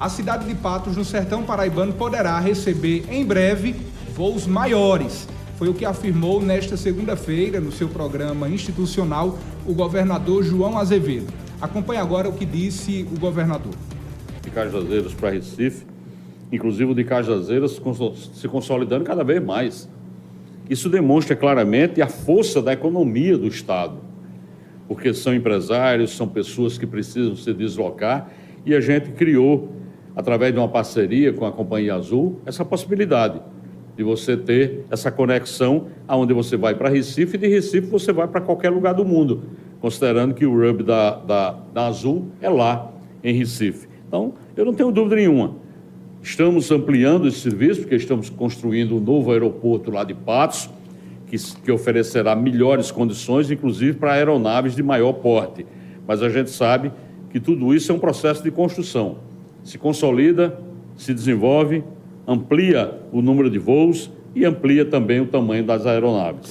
A cidade de Patos, no sertão paraibano, poderá receber em breve voos maiores. Foi o que afirmou nesta segunda-feira, no seu programa institucional, o governador João Azevedo. Acompanhe agora o que disse o governador. De Cajazeiras para Recife, inclusive o de Cajazeiras se consolidando cada vez mais. Isso demonstra claramente a força da economia do Estado, porque são empresários, são pessoas que precisam se deslocar e a gente criou, através de uma parceria com a Companhia Azul, essa possibilidade de você ter essa conexão aonde você vai para Recife e de Recife você vai para qualquer lugar do mundo, considerando que o RUB da, da, da Azul é lá em Recife. Então, eu não tenho dúvida nenhuma. Estamos ampliando esse serviço, porque estamos construindo um novo aeroporto lá de Patos, que, que oferecerá melhores condições, inclusive para aeronaves de maior porte. Mas a gente sabe que tudo isso é um processo de construção. Se consolida, se desenvolve, amplia o número de voos e amplia também o tamanho das aeronaves.